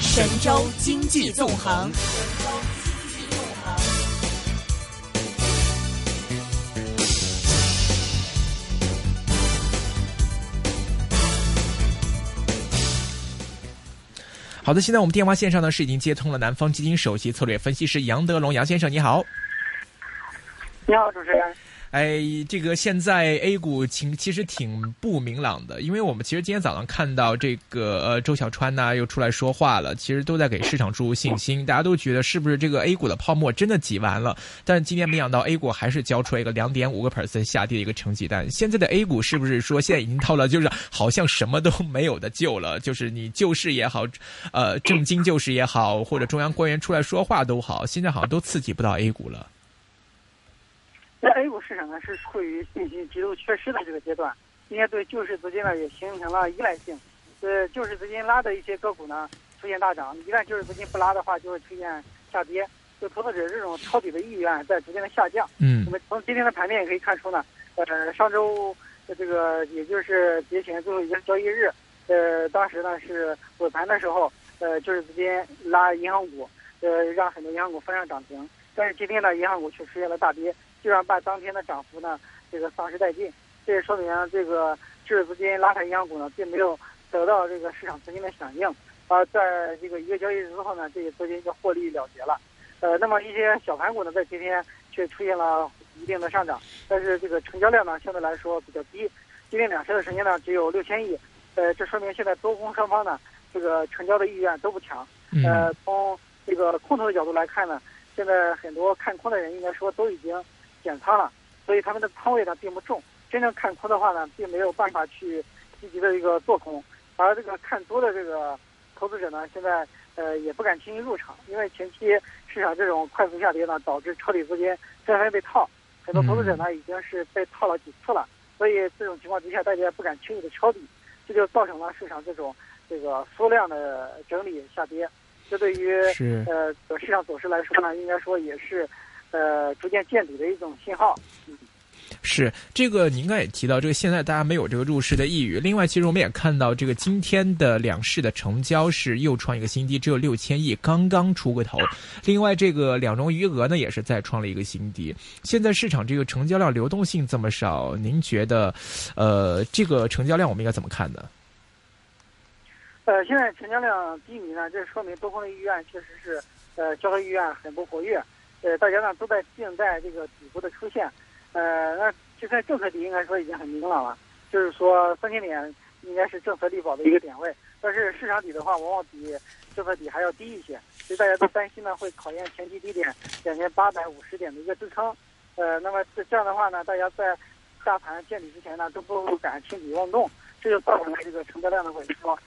神州经济纵横。好的，现在我们电话线上呢是已经接通了南方基金首席策略分析师杨德龙杨先生，你好。你好，主持人。哎，这个现在 A 股情其实挺不明朗的，因为我们其实今天早上看到这个呃周小川呢又出来说话了，其实都在给市场注入信心，大家都觉得是不是这个 A 股的泡沫真的挤完了？但是今天没想到 A 股还是交出了一个两点五个 percent 下跌的一个成绩单。现在的 A 股是不是说现在已经到了就是好像什么都没有的救了？就是你救市也好，呃正经救市也好，或者中央官员出来说话都好，现在好像都刺激不到 A 股了。那 A 股市场呢是处于信心极度缺失的这个阶段，应该对救市资金呢也形成了依赖性。呃，救市资金拉的一些个股呢出现大涨，一旦救市资金不拉的话，就会出现下跌。就投资者这种抄底的意愿在逐渐的下降。嗯。那么从今天的盘面也可以看出呢，呃，上周这个也就是节前最后一个交易日，呃，当时呢是尾盘的时候，呃，救市资金拉银行股，呃，让很多银行股翻上涨停。但是今天呢，银行股却出现了大跌。基本上把当天的涨幅呢，这个丧失殆尽。这也说明这个救市资金拉抬银行股呢，并没有得到这个市场资金的响应。而在这个一个交易日之后呢，这些资金就获利了结了。呃，那么一些小盘股呢，在今天却出现了一定的上涨，但是这个成交量呢，相对来说比较低。今天两市的成交量只有六千亿。呃，这说明现在多空双方呢，这个成交的意愿都不强。呃，从这个空头的角度来看呢，现在很多看空的人应该说都已经。减仓了，所以他们的仓位呢并不重。真正看空的话呢，并没有办法去积极的一个做空，而这个看多的这个投资者呢，现在呃也不敢轻易入场，因为前期市场这种快速下跌呢，导致抄底资金纷纷被套，很多投资者呢已经是被套了几次了，所以这种情况之下，大家不敢轻易的抄底，这就造成了市场这种这个缩量的整理下跌。这对于呃市场走势来说呢，应该说也是。呃，逐渐见底的一种信号。嗯，是这个，您刚才也提到，这个现在大家没有这个入市的意欲。另外，其实我们也看到，这个今天的两市的成交是又创一个新低，只有六千亿，刚刚出个头。另外，这个两融余额呢，也是再创了一个新低。现在市场这个成交量流动性这么少，您觉得，呃，这个成交量我们应该怎么看呢？呃，现在成交量低迷呢，这说明多方的意愿确实是，呃，交易意愿很不活跃。呃，大家呢都在静待这个底部的出现，呃，那就在政策底应该说已经很明朗了，就是说三千点应该是政策利保的一个点位，但是市场底的话往往比政策底还要低一些，所以大家都担心呢会考验前期低点两千八百五十点的一个支撑，呃，那么这这样的话呢，大家在大盘见底之前呢都不敢轻举妄动，这就造成了这个成交量的萎缩。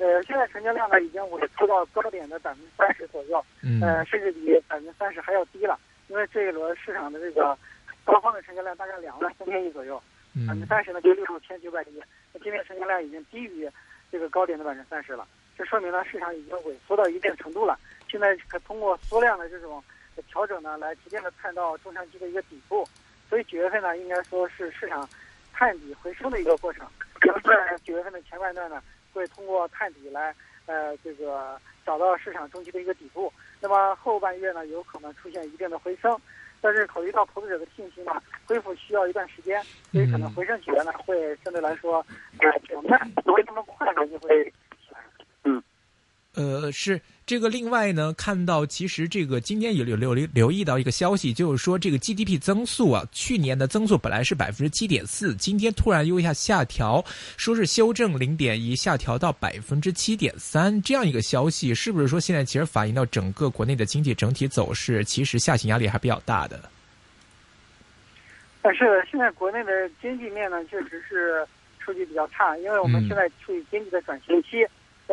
呃，现在成交量呢已经萎缩到高点的百分之三十左右，呃，甚至比百分之三十还要低了。因为这一轮市场的这个高峰的成交量大概两万三千亿左右，百分之三十呢就六千九百亿。那今天成交量已经低于这个高点的百分之三十了，这说明呢市场已经萎缩到一定程度了。现在可通过缩量的这种调整呢，来逐渐的看到中长期的一个底部。所以九月份呢，应该说是市场探底回升的一个过程。可能在九月份的前半段呢。会通过探底来，呃，这个找到市场中期的一个底部。那么后半月呢，有可能出现一定的回升，但是考虑到投资者的信心呢，恢复需要一段时间，所以可能回升起来呢，会相对来说呃比较慢，不会那么快的就会起来。嗯，呃，是。这个另外呢，看到其实这个今天有有留留意到一个消息，就是说这个 GDP 增速啊，去年的增速本来是百分之七点四，今天突然又一下下调，说是修正零点一，下调到百分之七点三，这样一个消息，是不是说现在其实反映到整个国内的经济整体走势，其实下行压力还比较大的？但是现在国内的经济面呢，确实是数据比较差，因为我们现在处于经济的转型期。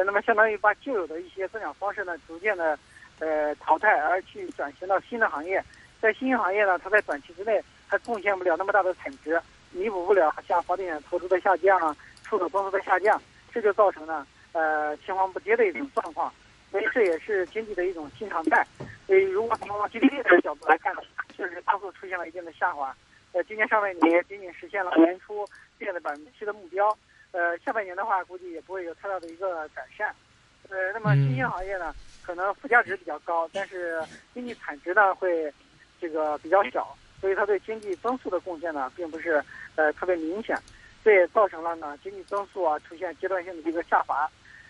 那么，相当于把旧有的一些增长方式呢，逐渐的，呃，淘汰，而去转型到新的行业。在新兴行业呢，它在短期之内它贡献不了那么大的产值，弥补不了像房地产投资的下降啊、出口增速的下降，这就造成了呃青黄不接的一种状况。所以这也是经济的一种新常态。所以，如果从 GDP 的角度来看，确实增速出现了一定的下滑。呃，今年上半年仅仅实现了年初定的百分之七的目标。呃，下半年的话，估计也不会有太大的一个改善。呃，那么新兴行业呢，可能附加值比较高，但是经济产值呢会这个比较小，所以它对经济增速的贡献呢并不是呃特别明显，这也造成了呢经济增速啊出现阶段性的一个下滑。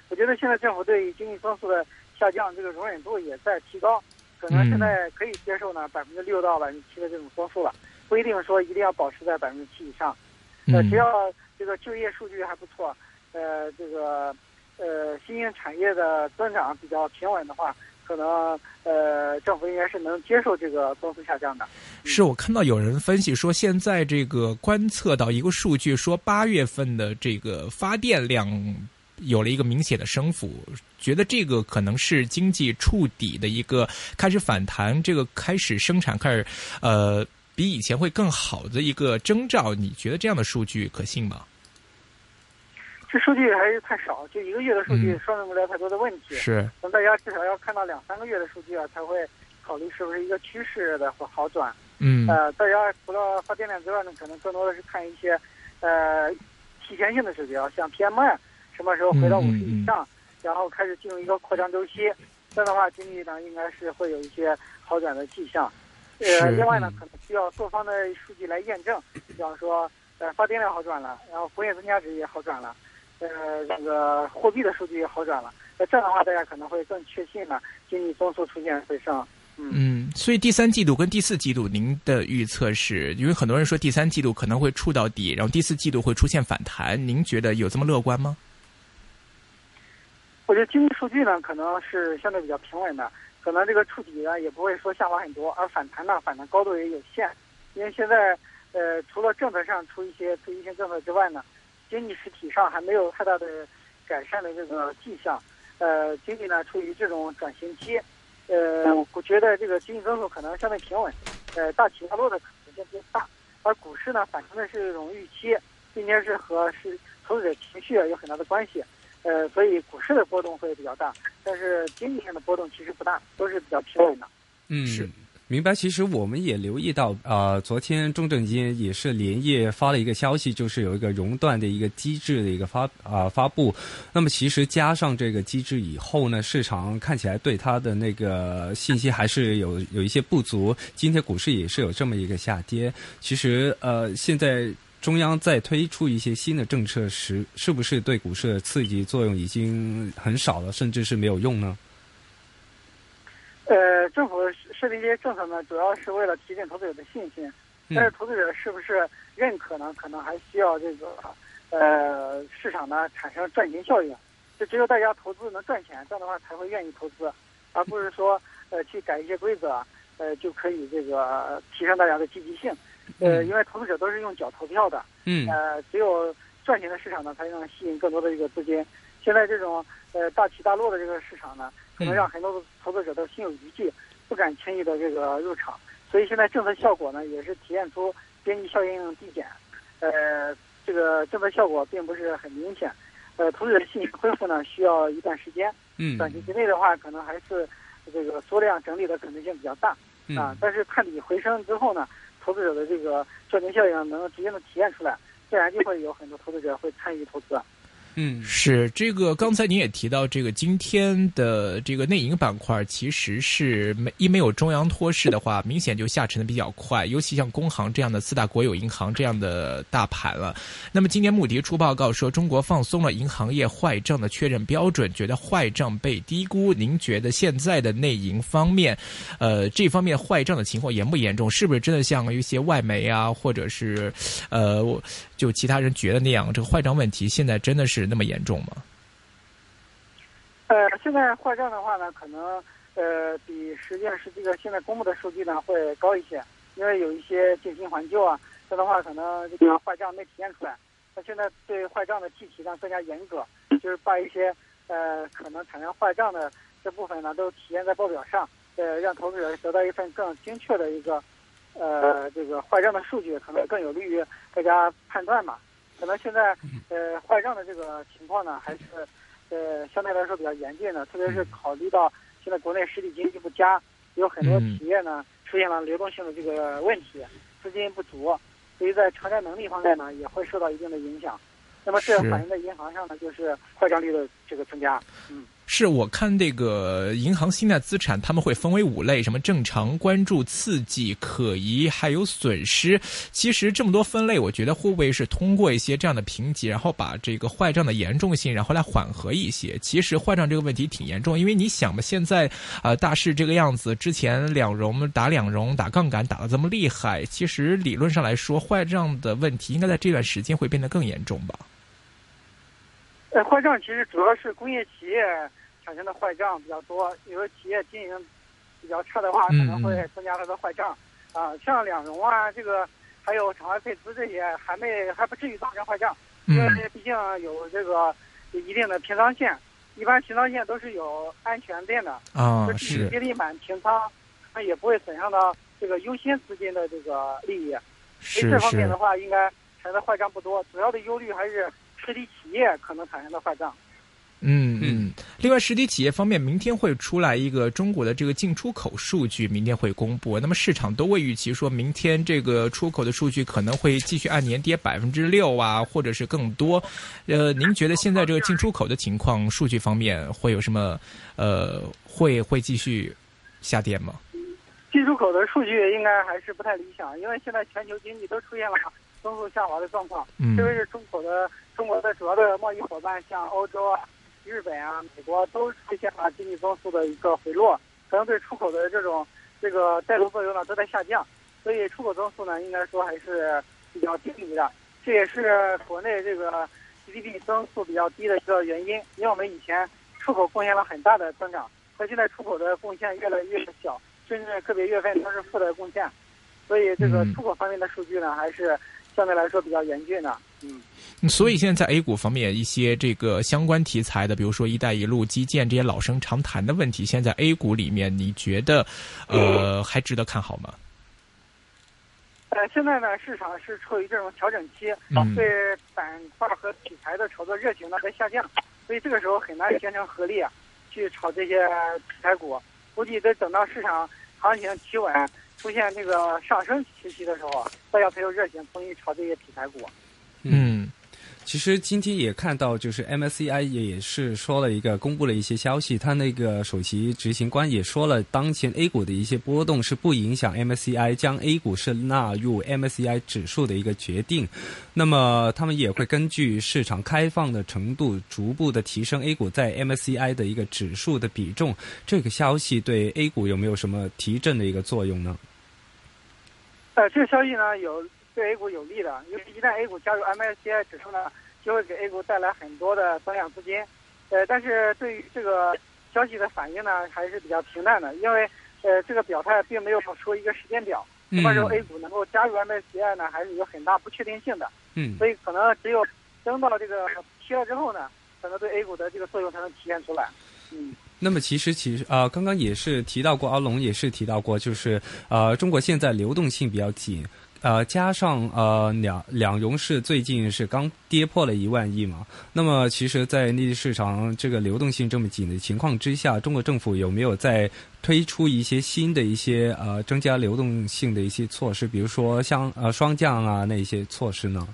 我觉得现在政府对经济增速的下降这个容忍度也在提高，可能现在可以接受呢百分之六到百分之七的这种增速了，不一定说一定要保持在百分之七以上。呃，只要这个就业数据还不错，呃，这个呃新兴产业的增长比较平稳的话，可能呃政府应该是能接受这个增速下降的。是我看到有人分析说，现在这个观测到一个数据，说八月份的这个发电量有了一个明显的升幅，觉得这个可能是经济触底的一个开始反弹，这个开始生产开始呃。比以前会更好的一个征兆，你觉得这样的数据可信吗？这数据还是太少，就一个月的数据说明不了太多的问题。是，那大家至少要看到两三个月的数据啊，才会考虑是不是一个趋势的好转。嗯。呃，大家除了发电量之外呢，可能更多的是看一些呃提前性的指标，像 PMI 什么时候回到五十以上，然后开始进入一个扩张周期，这样的话经济呢应该是会有一些好转的迹象。呃，另外呢，可能需要多方的数据来验证，比方说，呃，发电量好转了，然后工业增加值也好转了，呃，那个货币的数据也好转了，那这样的话，大家可能会更确信呢，经济增速出现回升。嗯，所以第三季度跟第四季度，您的预测是因为很多人说第三季度可能会触到底，然后第四季度会出现反弹，您觉得有这么乐观吗？我觉得经济数据呢，可能是相对比较平稳的。可能这个触底呢也不会说下滑很多，而反弹呢反弹高度也有限，因为现在呃除了政策上出一些刺激性政策之外呢，经济实体上还没有太大的改善的这个迹象，呃经济呢处于这种转型期，呃我觉得这个经济增速可能相对平稳，呃大起大落的可能性比较大，而股市呢反弹的是一种预期，并且是和是投资者情绪有很大的关系。呃，所以股市的波动会比较大，但是经济上的波动其实不大，都是比较平稳的。嗯，是明白。其实我们也留意到，呃，昨天中证监也是连夜发了一个消息，就是有一个熔断的一个机制的一个发啊发布。那么其实加上这个机制以后呢，市场看起来对它的那个信息还是有有一些不足。今天股市也是有这么一个下跌。其实呃，现在。中央在推出一些新的政策时，是不是对股市的刺激作用已经很少了，甚至是没有用呢？呃，政府设定这些政策呢，主要是为了提振投资者的信心，但是投资者是不是认可呢？可能还需要这个呃市场呢产生赚钱效应，就只有大家投资能赚钱，这样的话才会愿意投资，而不是说呃去改一些规则，呃就可以这个提升大家的积极性。呃，因为投资者都是用脚投票的，嗯，呃，只有赚钱的市场呢，才能吸引更多的这个资金。现在这种呃大起大落的这个市场呢，可能让很多投资者都心有余悸，不敢轻易的这个入场。所以现在政策效果呢，也是体现出边际效应递减，呃，这个政策效果并不是很明显。呃，投资者的信心恢复呢，需要一段时间。嗯，短期之内的话，可能还是这个缩量整理的可能性比较大啊。但是探底回升之后呢？投资者的这个赚钱效应能直接的体现出来，自然就会有很多投资者会参与投资。嗯，是这个。刚才您也提到，这个今天的这个内银板块，其实是没一没有中央托市的话，明显就下沉的比较快。尤其像工行这样的四大国有银行这样的大盘了。那么今天穆迪出报告说，中国放松了银行业坏账的确认标准，觉得坏账被低估。您觉得现在的内银方面，呃，这方面坏账的情况严不严重？是不是真的像一些外媒啊，或者是呃，就其他人觉得那样？这个坏账问题现在真的是？那么严重吗？呃，现在坏账的话呢，可能呃比实际上是这个现在公布的数据呢会高一些，因为有一些进行还旧啊，这样的话可能这个坏账没体现出来。那现在对坏账的计提呢更加严格，就是把一些呃可能产生坏账的这部分呢都体现在报表上，呃，让投资者得到一份更精确的一个呃这个坏账的数据，可能更有利于大家判断嘛。可能现在，呃，坏账的这个情况呢，还是，呃，相对来说比较严峻的。特别是考虑到现在国内实体经济不佳，有很多企业呢出现了流动性的这个问题，资金不足，所以在偿债能力方面呢也会受到一定的影响。那么这反映在银行上呢，就是坏账率的这个增加。嗯。是我看这个银行信贷资产，他们会分为五类，什么正常、关注、刺激、可疑，还有损失。其实这么多分类，我觉得会不会是通过一些这样的评级，然后把这个坏账的严重性，然后来缓和一些？其实坏账这个问题挺严重，因为你想嘛，现在呃大势这个样子，之前两融打两融打杠杆打得这么厉害，其实理论上来说，坏账的问题应该在这段时间会变得更严重吧？呃，坏账其实主要是工业企业产生的坏账比较多，有的企业经营比较差的话，可能会增加它的坏账。啊，像两融啊，这个还有场外配资这些，还没还不至于造成坏账，因为毕竟有这个一定的平仓线，一般平仓线都是有安全垫的啊，是接力满平仓，那也不会损伤到这个优先资金的这个利益。是这方面的话，应该产生的坏账不多，主要的忧虑还是。实体企业可能产生的坏账。嗯嗯，另外实体企业方面，明天会出来一个中国的这个进出口数据，明天会公布。那么市场都会预期说，明天这个出口的数据可能会继续按年跌百分之六啊，或者是更多。呃，您觉得现在这个进出口的情况，数据方面会有什么？呃，会会继续下跌吗？进出口的数据应该还是不太理想，因为现在全球经济都出现了增速下滑的状况，特别是出口的。中国的主要的贸易伙伴，像欧洲啊、日本啊、美国，都出现了经济增速的一个回落，可能对出口的这种这个带动作用呢都在下降，所以出口增速呢应该说还是比较低迷的，这也是国内这个 GDP 增速比较低的一个原因。因为我们以前出口贡献了很大的增长，和现在出口的贡献越来越小，甚至个别月份它是负的贡献，所以这个出口方面的数据呢还是相对来说比较严峻的。嗯。所以现在在 A 股方面，一些这个相关题材的，比如说“一带一路”基建这些老生常谈的问题，现在 A 股里面，你觉得呃还值得看好吗？呃，现在呢，市场是处于这种调整期，对板块和题材的炒作热情呢在下降，所以这个时候很难形成合力啊，去炒这些题材股。估计得等到市场行情企稳，出现这个上升时期的时候啊，大家才有热情重新炒这些题材股。嗯。其实今天也看到，就是 MSCI 也是说了一个公布了一些消息，他那个首席执行官也说了，当前 A 股的一些波动是不影响 MSCI 将 A 股是纳入 MSCI 指数的一个决定。那么他们也会根据市场开放的程度，逐步的提升 A 股在 MSCI 的一个指数的比重。这个消息对 A 股有没有什么提振的一个作用呢？呃，这个消息呢有。对 A 股有利的，因为一旦 A 股加入 MSCI 指数呢，就会给 A 股带来很多的增量资金。呃，但是对于这个消息的反应呢，还是比较平淡的，因为呃，这个表态并没有说一个时间表，什么时候 A 股能够加入 MSCI 呢，还是有很大不确定性的。嗯，所以可能只有等到这个批了之后呢，可能对 A 股的这个作用才能体现出来。嗯。那么其实其实啊，刚刚也是提到过，阿龙也是提到过，就是呃，中国现在流动性比较紧。呃，加上呃两两融是最近是刚跌破了一万亿嘛，那么其实，在内地市场这个流动性这么紧的情况之下，中国政府有没有在推出一些新的一些呃增加流动性的一些措施，比如说像呃双降啊那些措施呢？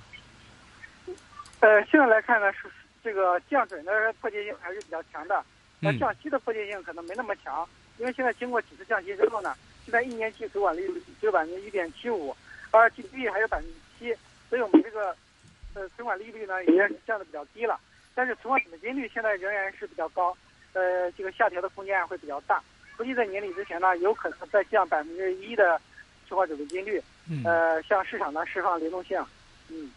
呃，现在来看呢，是这个降准的迫切性还是比较强的，那降息的迫切性可能没那么强，因为现在经过几次降息之后呢，现在一年期存款利率只有百分之一点七五。而 GDP 还有百分之七，所以我们这个呃存款利率呢也降的比较低了，但是存款准备金率现在仍然是比较高，呃，这个下调的空间会比较大。估计在年底之前呢，有可能再降百分之一的存款准备金率，呃，向市场呢释放流动性，嗯。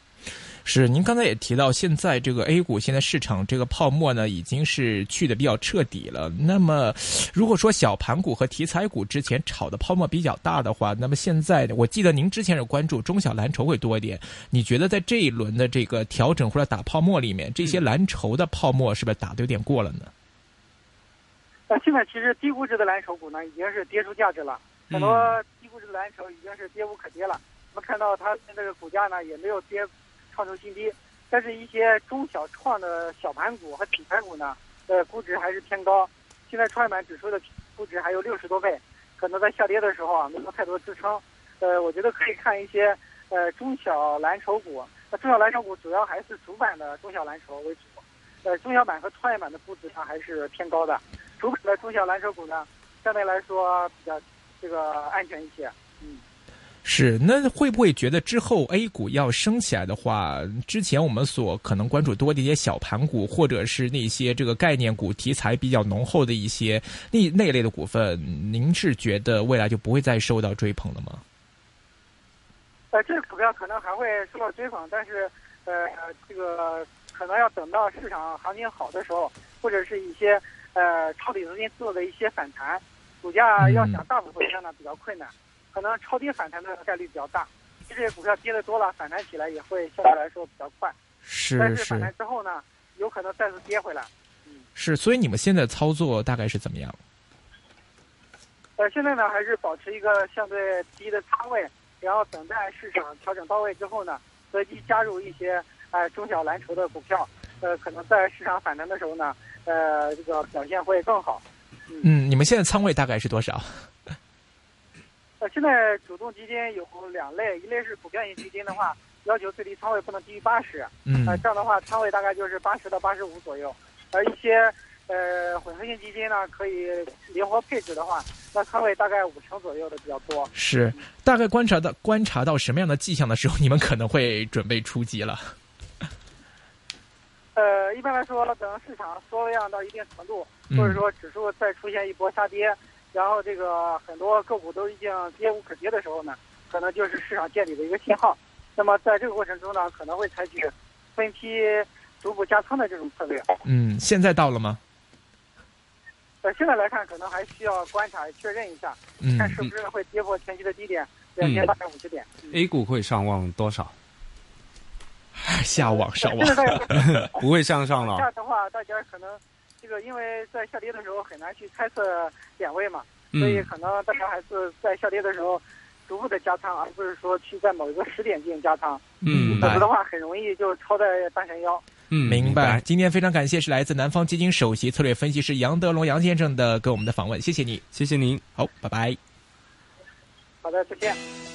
是，您刚才也提到，现在这个 A 股现在市场这个泡沫呢，已经是去的比较彻底了。那么，如果说小盘股和题材股之前炒的泡沫比较大的话，那么现在我记得您之前是关注中小蓝筹会多一点。你觉得在这一轮的这个调整或者打泡沫里面，这些蓝筹的泡沫是不是打的有点过了呢？那现在其实低估值的蓝筹股呢，已经是跌出价值了。很多低估值的蓝筹已经是跌无可跌了。我们看到它这个股价呢，也没有跌。创出新低，但是一些中小创的小盘股和品牌股呢，呃，估值还是偏高。现在创业板指数的估值还有六十多倍，可能在下跌的时候啊，没有太多支撑。呃，我觉得可以看一些呃中小蓝筹股。那中小蓝筹股主要还是主板的中小蓝筹为主。呃，中小板和创业板的估值上还是偏高的，主板的中小蓝筹股呢相对来说比较这个安全一些。是，那会不会觉得之后 A 股要升起来的话，之前我们所可能关注多的一些小盘股，或者是那些这个概念股题材比较浓厚的一些那那类的股份，您是觉得未来就不会再受到追捧了吗？呃，这个股票可能还会受到追捧，但是呃，这个可能要等到市场行情好的时候，或者是一些呃抄底资金做的一些反弹，股价要想大幅回升呢比较困难，可能超跌反弹的概率比较大。这些股票跌的多了，反弹起来也会相对来说比较快。是但是反弹之后呢，有可能再次跌回来。嗯是，所以你们现在操作大概是怎么样？呃，现在呢还是保持一个相对低的仓位，然后等待市场调整到位之后呢，择机加入一些呃中小蓝筹的股票，呃，可能在市场反弹的时候呢，呃，这个表现会更好。嗯，你们现在仓位大概是多少？呃，现在主动基金有两类，一类是股票型基金的话，要求最低仓位不能低于八十，嗯呃，这样的话仓位大概就是八十到八十五左右，而一些呃混合型基金呢，可以灵活配置的话，那仓位大概五成左右的比较多。是，大概观察到观察到什么样的迹象的时候，你们可能会准备出击了。呃，一般来说，等市场缩量到一定程度，嗯或者说指数再出现一波下跌，然后这个很多个股都已经跌无可跌的时候呢，可能就是市场见底的一个信号。那么在这个过程中呢，可能会采取分批逐步加仓的这种策略。嗯，现在到了吗？呃，现在来看，可能还需要观察确认一下，嗯看是不是会跌破前期的低点两千八百五十点。嗯 A 股会上望多少？下望上现在网，在 不会向上了。这样的话，大家可能这个因为在下跌的时候很难去猜测点位嘛，所以嗯可能大家还是在下跌的时候逐步的加仓，而不是说去在某一个时点进行加仓，嗯否则的话很容易就超在半山腰。嗯，明白。今天非常感谢是来自南方基金首席策略分析师杨德龙杨先生的给我们的访问，谢谢你。谢谢您。好，拜拜。好的，再见。